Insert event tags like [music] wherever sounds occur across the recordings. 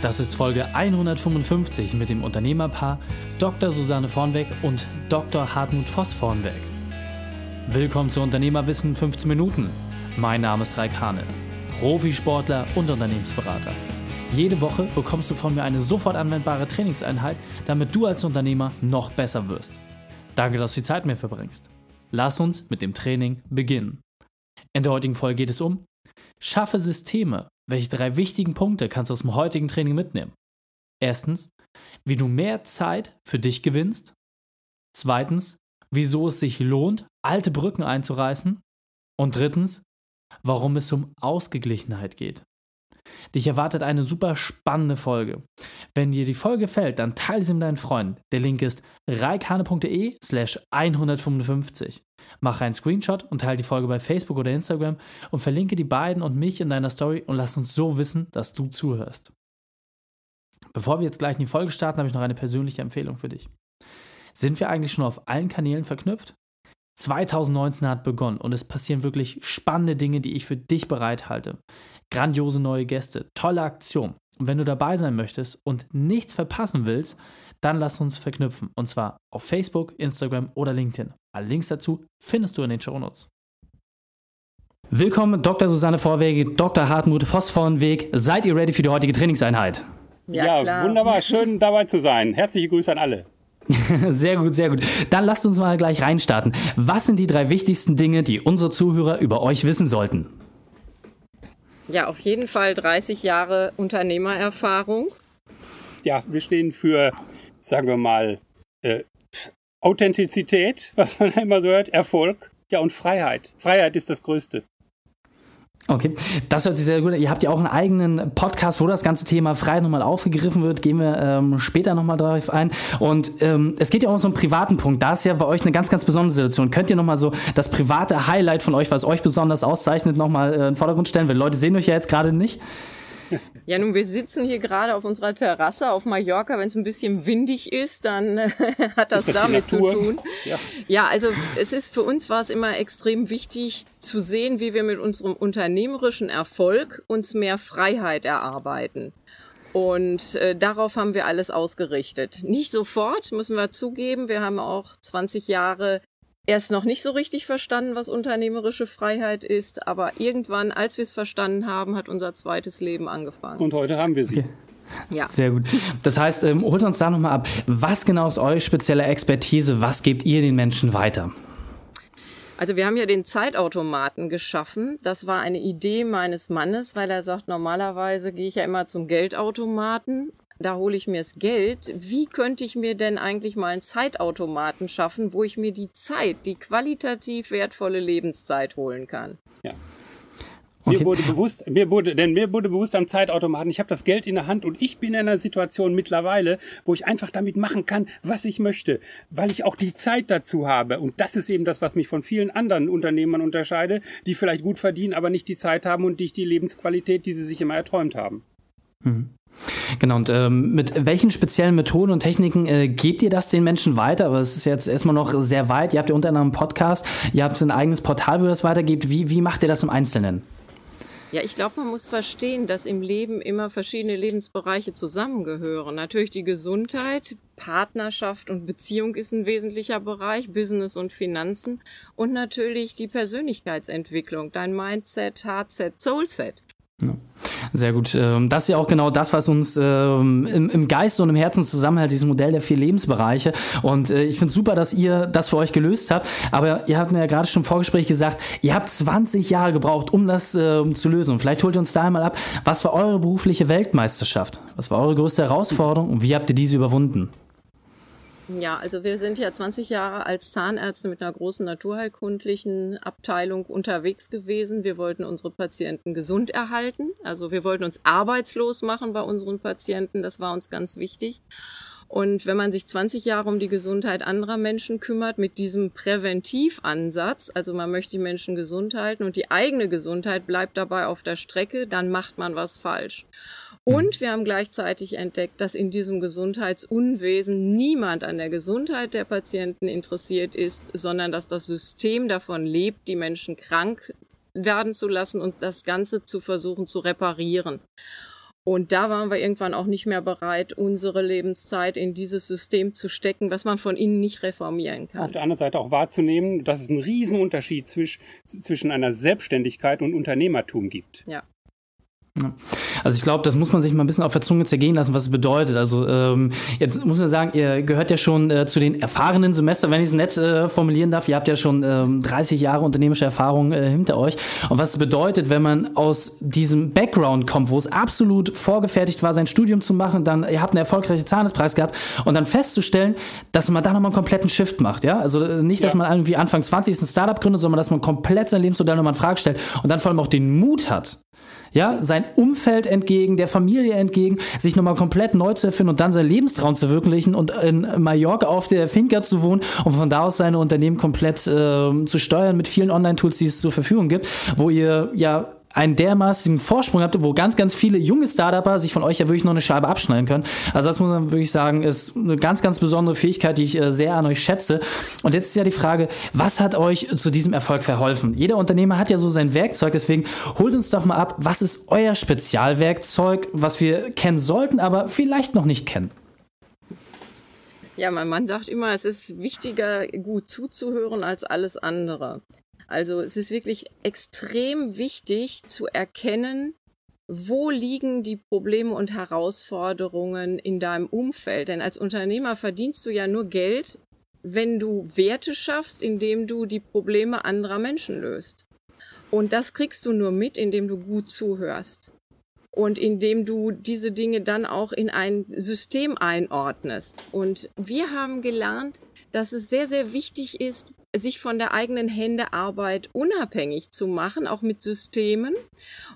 Das ist Folge 155 mit dem Unternehmerpaar Dr. Susanne Vornweg und Dr. Hartmut Voss Vornweg. Willkommen zu Unternehmerwissen 15 Minuten. Mein Name ist Raik Hane, Profisportler und Unternehmensberater. Jede Woche bekommst du von mir eine sofort anwendbare Trainingseinheit, damit du als Unternehmer noch besser wirst. Danke, dass du die Zeit mir verbringst. Lass uns mit dem Training beginnen. In der heutigen Folge geht es um Schaffe Systeme. Welche drei wichtigen Punkte kannst du aus dem heutigen Training mitnehmen? Erstens, wie du mehr Zeit für dich gewinnst. Zweitens, wieso es sich lohnt, alte Brücken einzureißen. Und drittens, warum es um Ausgeglichenheit geht. Dich erwartet eine super spannende Folge. Wenn dir die Folge gefällt, dann teile sie mit deinen Freunden. Der Link ist reikane.de slash 155. Mach einen Screenshot und teile die Folge bei Facebook oder Instagram und verlinke die beiden und mich in deiner Story und lass uns so wissen, dass du zuhörst. Bevor wir jetzt gleich in die Folge starten, habe ich noch eine persönliche Empfehlung für dich. Sind wir eigentlich schon auf allen Kanälen verknüpft? 2019 hat begonnen und es passieren wirklich spannende Dinge, die ich für dich bereithalte. Grandiose neue Gäste, tolle Aktion. Und wenn du dabei sein möchtest und nichts verpassen willst, dann lass uns verknüpfen. Und zwar auf Facebook, Instagram oder LinkedIn. Alle Links dazu findest du in den Show Notes. Willkommen, Dr. Susanne Vorwege, Dr. Hartmut Voss Weg. Seid ihr ready für die heutige Trainingseinheit? Ja, ja wunderbar. Schön dabei zu sein. Herzliche Grüße an alle. [laughs] Sehr gut, sehr gut. Dann lasst uns mal gleich reinstarten. Was sind die drei wichtigsten Dinge, die unsere Zuhörer über euch wissen sollten? Ja, auf jeden Fall 30 Jahre Unternehmererfahrung. Ja, wir stehen für, sagen wir mal, äh, Authentizität, [laughs] was man immer so hört, Erfolg, ja und Freiheit. Freiheit ist das Größte. Okay, das hört sich sehr gut an. Ihr habt ja auch einen eigenen Podcast, wo das ganze Thema Freiheit nochmal aufgegriffen wird. Gehen wir ähm, später nochmal drauf ein. Und ähm, es geht ja auch um so einen privaten Punkt. Da ist ja bei euch eine ganz, ganz besondere Situation. Könnt ihr nochmal so das private Highlight von euch, was euch besonders auszeichnet, nochmal äh, in den Vordergrund stellen? Weil Leute sehen euch ja jetzt gerade nicht. Ja, nun, wir sitzen hier gerade auf unserer Terrasse auf Mallorca. Wenn es ein bisschen windig ist, dann [laughs] hat das, das damit zu tun. Ja. ja, also es ist für uns war es immer extrem wichtig zu sehen, wie wir mit unserem unternehmerischen Erfolg uns mehr Freiheit erarbeiten. Und äh, darauf haben wir alles ausgerichtet. Nicht sofort, müssen wir zugeben. Wir haben auch 20 Jahre erst noch nicht so richtig verstanden, was unternehmerische Freiheit ist, aber irgendwann, als wir es verstanden haben, hat unser zweites Leben angefangen. Und heute haben wir sie. Okay. Ja. Sehr gut. Das heißt, ähm, holt uns da nochmal ab. Was genau ist eure spezielle Expertise? Was gebt ihr den Menschen weiter? Also wir haben ja den Zeitautomaten geschaffen. Das war eine Idee meines Mannes, weil er sagt, normalerweise gehe ich ja immer zum Geldautomaten da hole ich mir das Geld. Wie könnte ich mir denn eigentlich mal einen Zeitautomaten schaffen, wo ich mir die Zeit, die qualitativ wertvolle Lebenszeit holen kann? Ja. Okay. Mir wurde bewusst, mir wurde, denn mir wurde bewusst am Zeitautomaten, ich habe das Geld in der Hand und ich bin in einer Situation mittlerweile, wo ich einfach damit machen kann, was ich möchte, weil ich auch die Zeit dazu habe. Und das ist eben das, was mich von vielen anderen Unternehmern unterscheide, die vielleicht gut verdienen, aber nicht die Zeit haben und nicht die Lebensqualität, die sie sich immer erträumt haben. Mhm. Genau, und ähm, mit welchen speziellen Methoden und Techniken äh, gebt ihr das den Menschen weiter? Aber es ist jetzt erstmal noch sehr weit. Ihr habt ja unter anderem einen Podcast, ihr habt ein eigenes Portal, wo ihr das weitergebt. Wie, wie macht ihr das im Einzelnen? Ja, ich glaube, man muss verstehen, dass im Leben immer verschiedene Lebensbereiche zusammengehören. Natürlich die Gesundheit, Partnerschaft und Beziehung ist ein wesentlicher Bereich, Business und Finanzen und natürlich die Persönlichkeitsentwicklung, dein Mindset, Heartset, Soulset. Ja. Sehr gut. Ähm, das ist ja auch genau das, was uns ähm, im Geist und im Herzen zusammenhält, dieses Modell der vier Lebensbereiche. Und äh, ich finde es super, dass ihr das für euch gelöst habt. Aber ihr habt mir ja gerade schon im Vorgespräch gesagt, ihr habt 20 Jahre gebraucht, um das ähm, zu lösen. Und vielleicht holt ihr uns da einmal ab, was war eure berufliche Weltmeisterschaft? Was war eure größte Herausforderung und wie habt ihr diese überwunden? Ja, also wir sind ja 20 Jahre als Zahnärzte mit einer großen naturheilkundlichen Abteilung unterwegs gewesen. Wir wollten unsere Patienten gesund erhalten. Also wir wollten uns arbeitslos machen bei unseren Patienten. Das war uns ganz wichtig. Und wenn man sich 20 Jahre um die Gesundheit anderer Menschen kümmert, mit diesem Präventivansatz, also man möchte die Menschen gesund halten und die eigene Gesundheit bleibt dabei auf der Strecke, dann macht man was falsch. Und wir haben gleichzeitig entdeckt, dass in diesem Gesundheitsunwesen niemand an der Gesundheit der Patienten interessiert ist, sondern dass das System davon lebt, die Menschen krank werden zu lassen und das Ganze zu versuchen zu reparieren. Und da waren wir irgendwann auch nicht mehr bereit, unsere Lebenszeit in dieses System zu stecken, was man von innen nicht reformieren kann. Auf der anderen Seite auch wahrzunehmen, dass es einen Riesenunterschied zwischen, zwischen einer Selbstständigkeit und Unternehmertum gibt. Ja. Also ich glaube, das muss man sich mal ein bisschen auf der Zunge zergehen lassen, was es bedeutet. Also ähm, jetzt muss man sagen, ihr gehört ja schon äh, zu den erfahrenen Semester, wenn ich es nett äh, formulieren darf. Ihr habt ja schon ähm, 30 Jahre unternehmerische Erfahrung äh, hinter euch. Und was es bedeutet, wenn man aus diesem Background kommt, wo es absolut vorgefertigt war, sein Studium zu machen, dann ihr habt einen erfolgreichen Zahnarztpreis gehabt und dann festzustellen, dass man da nochmal einen kompletten Shift macht. Ja, also äh, nicht, dass ja. man irgendwie Anfang 20 ein Startup gründet, sondern dass man komplett sein Lebensmodell nochmal in Frage stellt und dann vor allem auch den Mut hat, ja, sein Umfeld entgegen, der Familie entgegen, sich nochmal komplett neu zu erfinden und dann seinen Lebenstraum zu verwirklichen und in Mallorca auf der Finca zu wohnen und von da aus seine Unternehmen komplett äh, zu steuern mit vielen Online-Tools, die es zur Verfügung gibt, wo ihr ja einen dermaßigen Vorsprung habt, wo ganz, ganz viele junge Startupper sich von euch ja wirklich noch eine Scheibe abschneiden können. Also das muss man wirklich sagen, ist eine ganz, ganz besondere Fähigkeit, die ich äh, sehr an euch schätze. Und jetzt ist ja die Frage, was hat euch zu diesem Erfolg verholfen? Jeder Unternehmer hat ja so sein Werkzeug, deswegen holt uns doch mal ab, was ist euer Spezialwerkzeug, was wir kennen sollten, aber vielleicht noch nicht kennen? Ja, mein Mann sagt immer, es ist wichtiger, gut zuzuhören als alles andere. Also es ist wirklich extrem wichtig zu erkennen, wo liegen die Probleme und Herausforderungen in deinem Umfeld? Denn als Unternehmer verdienst du ja nur Geld, wenn du Werte schaffst, indem du die Probleme anderer Menschen löst. Und das kriegst du nur mit, indem du gut zuhörst und indem du diese Dinge dann auch in ein System einordnest. Und wir haben gelernt, dass es sehr, sehr wichtig ist, sich von der eigenen Händearbeit unabhängig zu machen, auch mit Systemen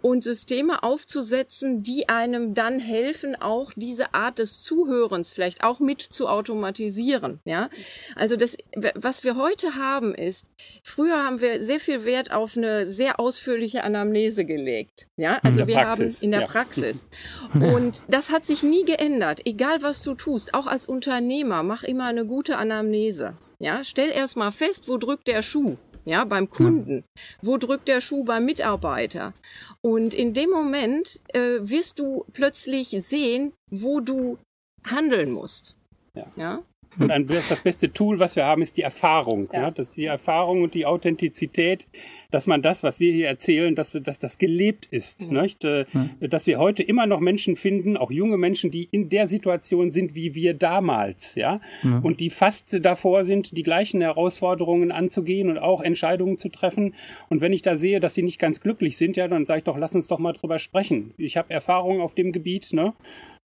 und Systeme aufzusetzen, die einem dann helfen, auch diese Art des Zuhörens vielleicht auch mit zu automatisieren. Ja, also das, was wir heute haben, ist, früher haben wir sehr viel Wert auf eine sehr ausführliche Anamnese gelegt. Ja, also wir Praxis. haben in der ja. Praxis. [laughs] Und das hat sich nie geändert. Egal was du tust, auch als Unternehmer, mach immer eine gute Anamnese. Ja, stell erst mal fest, wo drückt der Schuh? Ja, beim Kunden. Ja. Wo drückt der Schuh beim Mitarbeiter? Und in dem Moment äh, wirst du plötzlich sehen, wo du handeln musst. Ja. ja? Und ein, das beste Tool, was wir haben, ist die Erfahrung. Ja. ja. Das die Erfahrung und die Authentizität, dass man das, was wir hier erzählen, dass, dass das gelebt ist. Nicht? Äh, ja. Dass wir heute immer noch Menschen finden, auch junge Menschen, die in der Situation sind wie wir damals. Ja? Und die fast davor sind, die gleichen Herausforderungen anzugehen und auch Entscheidungen zu treffen. Und wenn ich da sehe, dass sie nicht ganz glücklich sind, ja, dann sage ich doch, lass uns doch mal drüber sprechen. Ich habe Erfahrung auf dem Gebiet. Ne?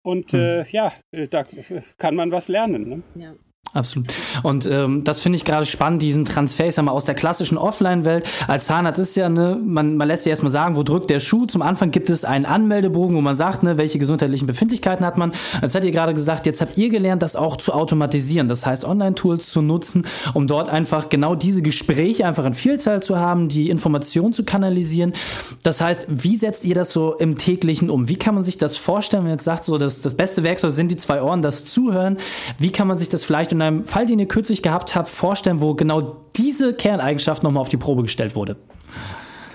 Und hm. äh, ja, äh, da kann man was lernen. Ne? Ja. Absolut. Und ähm, das finde ich gerade spannend, diesen Transfer, ich sag mal, aus der klassischen Offline-Welt. Als Zahnarzt ist ja, ne, man, man lässt sich erstmal sagen, wo drückt der Schuh. Zum Anfang gibt es einen Anmeldebogen, wo man sagt, ne, welche gesundheitlichen Befindlichkeiten hat man. Jetzt hat ihr gerade gesagt, jetzt habt ihr gelernt, das auch zu automatisieren. Das heißt, Online-Tools zu nutzen, um dort einfach genau diese Gespräche einfach in Vielzahl zu haben, die Informationen zu kanalisieren. Das heißt, wie setzt ihr das so im täglichen um? Wie kann man sich das vorstellen, wenn ihr jetzt sagt, so, das, das beste Werkzeug sind die zwei Ohren, das Zuhören. Wie kann man sich das vielleicht in einem Fall, den ihr kürzlich gehabt habt, vorstellen, wo genau diese Kerneigenschaft nochmal auf die Probe gestellt wurde?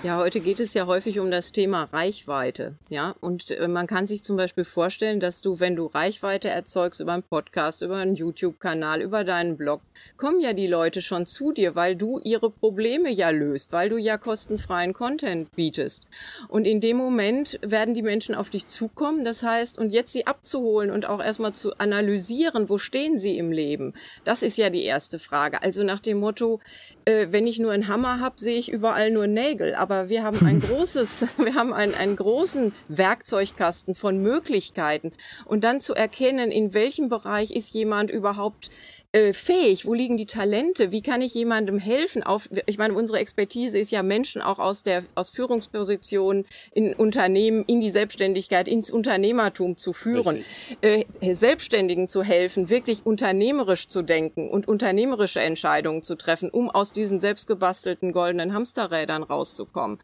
Ja, heute geht es ja häufig um das Thema Reichweite. Ja, und äh, man kann sich zum Beispiel vorstellen, dass du, wenn du Reichweite erzeugst über einen Podcast, über einen YouTube-Kanal, über deinen Blog, kommen ja die Leute schon zu dir, weil du ihre Probleme ja löst, weil du ja kostenfreien Content bietest. Und in dem Moment werden die Menschen auf dich zukommen. Das heißt, und jetzt sie abzuholen und auch erstmal zu analysieren, wo stehen sie im Leben? Das ist ja die erste Frage. Also nach dem Motto, äh, wenn ich nur einen Hammer habe, sehe ich überall nur Nägel. Aber wir haben ein [laughs] großes, wir haben einen, einen großen Werkzeugkasten von Möglichkeiten. Und dann zu erkennen, in welchem Bereich ist jemand überhaupt äh, fähig? Wo liegen die Talente? Wie kann ich jemandem helfen? Auf, ich meine, unsere Expertise ist ja Menschen auch aus der aus Führungspositionen in Unternehmen in die Selbstständigkeit, ins Unternehmertum zu führen, äh, Selbstständigen zu helfen, wirklich unternehmerisch zu denken und unternehmerische Entscheidungen zu treffen, um aus diesen selbstgebastelten goldenen Hamsterrädern rauszukommen.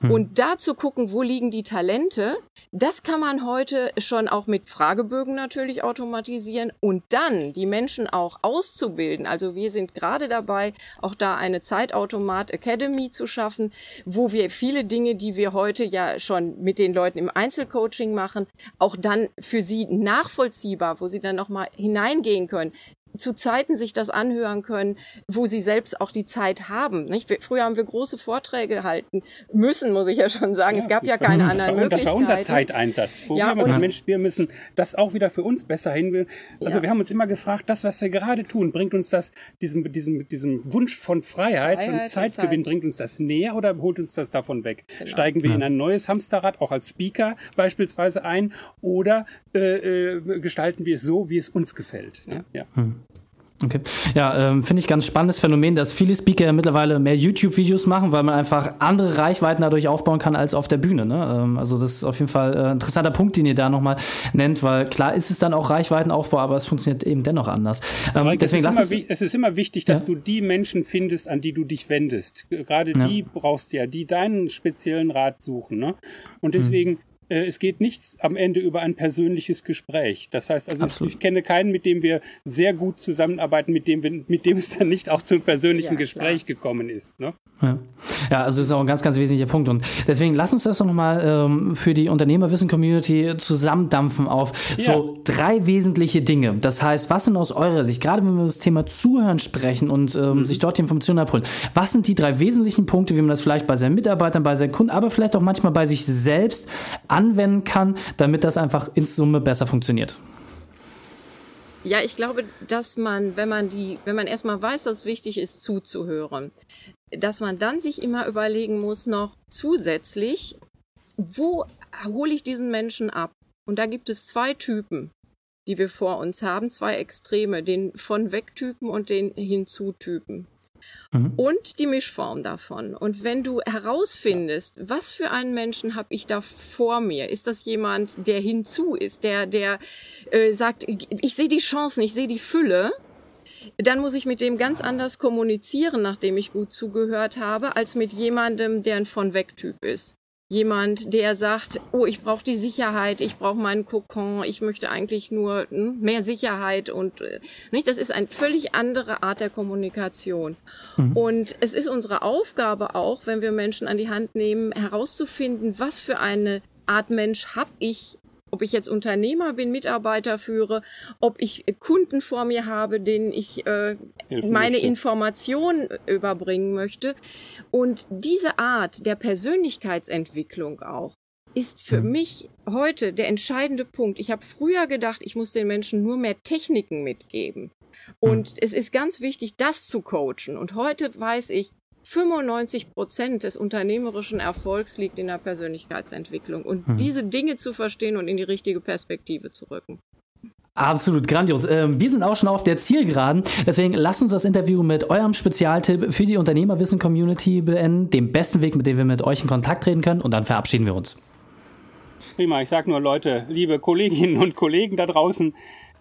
Hm. Und da zu gucken, wo liegen die Talente, das kann man heute schon auch mit Fragebögen natürlich automatisieren und dann die Menschen auch aus auszubilden. Also wir sind gerade dabei, auch da eine Zeitautomat Academy zu schaffen, wo wir viele Dinge, die wir heute ja schon mit den Leuten im Einzelcoaching machen, auch dann für sie nachvollziehbar, wo sie dann nochmal hineingehen können zu Zeiten sich das anhören können, wo sie selbst auch die Zeit haben. Nicht? Früher haben wir große Vorträge halten müssen, muss ich ja schon sagen. Ja, es gab ja keine war, anderen Möglichkeiten. Das war unser Zeiteinsatz. Wo ja, wir gesagt, Mensch, wir müssen das auch wieder für uns besser hin. Also ja. wir haben uns immer gefragt, das, was wir gerade tun, bringt uns das, diesem, diesem, diesem Wunsch von Freiheit, Freiheit und Zeitgewinn, Zeit. bringt uns das näher oder holt uns das davon weg? Genau. Steigen wir ja. in ein neues Hamsterrad, auch als Speaker beispielsweise ein, oder äh, äh, gestalten wir es so, wie es uns gefällt? Ja. ja. Hm. Okay. Ja, ähm, finde ich ganz spannendes Phänomen, dass viele Speaker mittlerweile mehr YouTube-Videos machen, weil man einfach andere Reichweiten dadurch aufbauen kann als auf der Bühne. Ne? Ähm, also das ist auf jeden Fall äh, ein interessanter Punkt, den ihr da nochmal nennt, weil klar ist es dann auch Reichweitenaufbau, aber es funktioniert eben dennoch anders. Ähm, deswegen es, ist immer, es ist immer wichtig, dass ja? du die Menschen findest, an die du dich wendest. Gerade ja. die brauchst du ja, die deinen speziellen Rat suchen. Ne? Und deswegen mhm äh, es geht nichts am Ende über ein persönliches Gespräch. Das heißt also, ich, ich, kenne keinen, mit dem wir sehr gut zusammenarbeiten, mit dem, wir, mit dem es dann nicht auch zum persönlichen ja, Gespräch klar. gekommen ist. Ne? Ja. ja, also das ist auch ein ganz, ganz wesentlicher Punkt. Und deswegen lass uns das doch nochmal ähm, für die Unternehmerwissen-Community zusammendampfen auf ja. so drei wesentliche Dinge. Das heißt, was sind aus eurer Sicht, gerade wenn wir über das Thema Zuhören sprechen und ähm, mhm. sich dort die Informationen abholen, was sind die drei wesentlichen Punkte, wie man das vielleicht bei seinen Mitarbeitern, bei seinen Kunden, aber vielleicht auch manchmal bei sich selbst anwenden kann, damit das einfach in Summe besser funktioniert? Ja, ich glaube, dass man, wenn man die, wenn man erstmal weiß, dass es wichtig ist, zuzuhören, dass man dann sich immer überlegen muss, noch zusätzlich, wo hole ich diesen Menschen ab? Und da gibt es zwei Typen, die wir vor uns haben, zwei Extreme, den von Wegtypen und den Hinzutypen mhm. und die Mischform davon. Und wenn du herausfindest, was für einen Menschen habe ich da vor mir, ist das jemand, der hinzu ist, der, der äh, sagt, ich sehe die Chancen, ich sehe die Fülle, dann muss ich mit dem ganz anders kommunizieren, nachdem ich gut zugehört habe, als mit jemandem, der ein von weg Typ ist jemand, der sagt, oh, ich brauche die Sicherheit, ich brauche meinen Kokon, ich möchte eigentlich nur hm, mehr Sicherheit und äh, nicht. Das ist eine völlig andere Art der Kommunikation. Mhm. Und es ist unsere Aufgabe auch, wenn wir Menschen an die Hand nehmen, herauszufinden, was für eine Art Mensch habe ich ob ich jetzt Unternehmer bin, Mitarbeiter führe, ob ich Kunden vor mir habe, denen ich äh, meine. Informationen überbringen möchte. Und diese Art der Persönlichkeitsentwicklung auch ist für mhm. mich heute der entscheidende Punkt. Ich habe früher gedacht, ich muss den Menschen nur mehr Techniken mitgeben. Und mhm. es ist ganz wichtig, das zu coachen. Und heute weiß ich, 95 Prozent des unternehmerischen Erfolgs liegt in der Persönlichkeitsentwicklung und mhm. diese Dinge zu verstehen und in die richtige Perspektive zu rücken. Absolut grandios. Ähm, wir sind auch schon auf der Zielgeraden. Deswegen lasst uns das Interview mit eurem Spezialtipp für die Unternehmerwissen-Community beenden. Dem besten Weg, mit dem wir mit euch in Kontakt treten können. Und dann verabschieden wir uns. Prima. Ich sage nur, Leute, liebe Kolleginnen und Kollegen da draußen,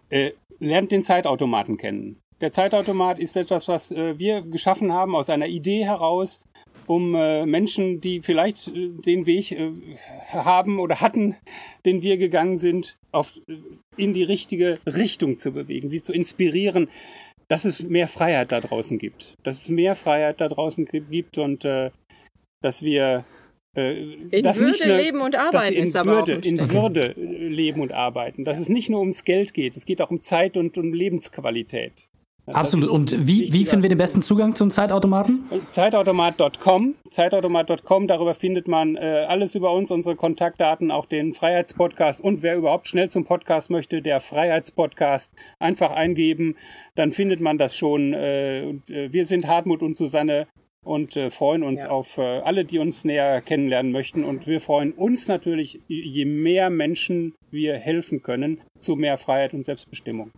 äh, lernt den Zeitautomaten kennen. Der Zeitautomat ist etwas, was äh, wir geschaffen haben aus einer Idee heraus, um äh, Menschen, die vielleicht äh, den Weg haben oder hatten, den wir gegangen sind, auf, in die richtige Richtung zu bewegen, sie zu inspirieren, dass es mehr Freiheit da draußen gibt, dass es mehr Freiheit da draußen gibt und dass wir in Würde nur, leben und arbeiten in ist aber Würde, auch in Würde leben und arbeiten. Dass es nicht nur ums Geld geht, es geht auch um Zeit und um Lebensqualität. Absolut. Und wie, wie finden wir den besten Zugang zum Zeitautomaten? Zeitautomat.com. Zeitautomat.com, darüber findet man äh, alles über uns, unsere Kontaktdaten, auch den Freiheitspodcast und wer überhaupt schnell zum Podcast möchte, der Freiheitspodcast, einfach eingeben, dann findet man das schon. Äh, äh wir sind Hartmut und Susanne und äh, freuen uns ja. auf äh, alle, die uns näher kennenlernen möchten. Und wir freuen uns natürlich, je mehr Menschen wir helfen können, zu mehr Freiheit und Selbstbestimmung.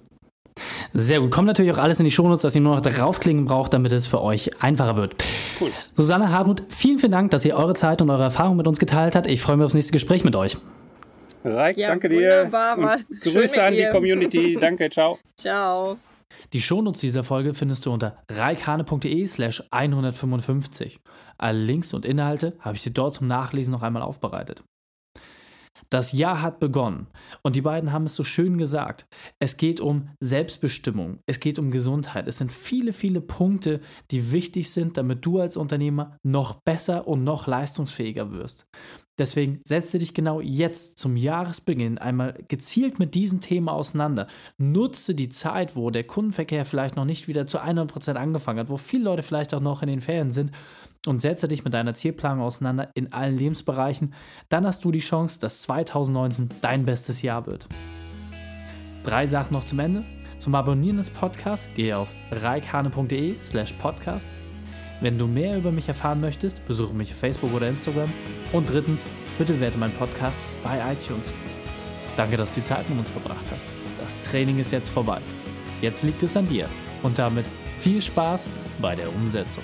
Sehr gut. Kommt natürlich auch alles in die Shownotes, dass ihr nur noch draufklicken braucht, damit es für euch einfacher wird. Cool. Susanne Hartmut, vielen, vielen Dank, dass ihr eure Zeit und eure Erfahrung mit uns geteilt habt. Ich freue mich aufs nächste Gespräch mit euch. Reik, ja, danke dir. Und Grüße an die Community. [laughs] danke, ciao. Ciao. Die Shownotes dieser Folge findest du unter reikhane.de slash 155. Alle Links und Inhalte habe ich dir dort zum Nachlesen noch einmal aufbereitet. Das Jahr hat begonnen und die beiden haben es so schön gesagt. Es geht um Selbstbestimmung, es geht um Gesundheit. Es sind viele, viele Punkte, die wichtig sind, damit du als Unternehmer noch besser und noch leistungsfähiger wirst. Deswegen setze dich genau jetzt zum Jahresbeginn einmal gezielt mit diesen Themen auseinander. Nutze die Zeit, wo der Kundenverkehr vielleicht noch nicht wieder zu 100% angefangen hat, wo viele Leute vielleicht auch noch in den Ferien sind und setze dich mit deiner Zielplanung auseinander in allen Lebensbereichen. Dann hast du die Chance, dass 2019 dein bestes Jahr wird. Drei Sachen noch zum Ende. Zum Abonnieren des Podcasts gehe auf reikane.de slash podcast wenn du mehr über mich erfahren möchtest, besuche mich auf Facebook oder Instagram. Und drittens, bitte werte meinen Podcast bei iTunes. Danke, dass du die Zeit mit uns verbracht hast. Das Training ist jetzt vorbei. Jetzt liegt es an dir. Und damit viel Spaß bei der Umsetzung.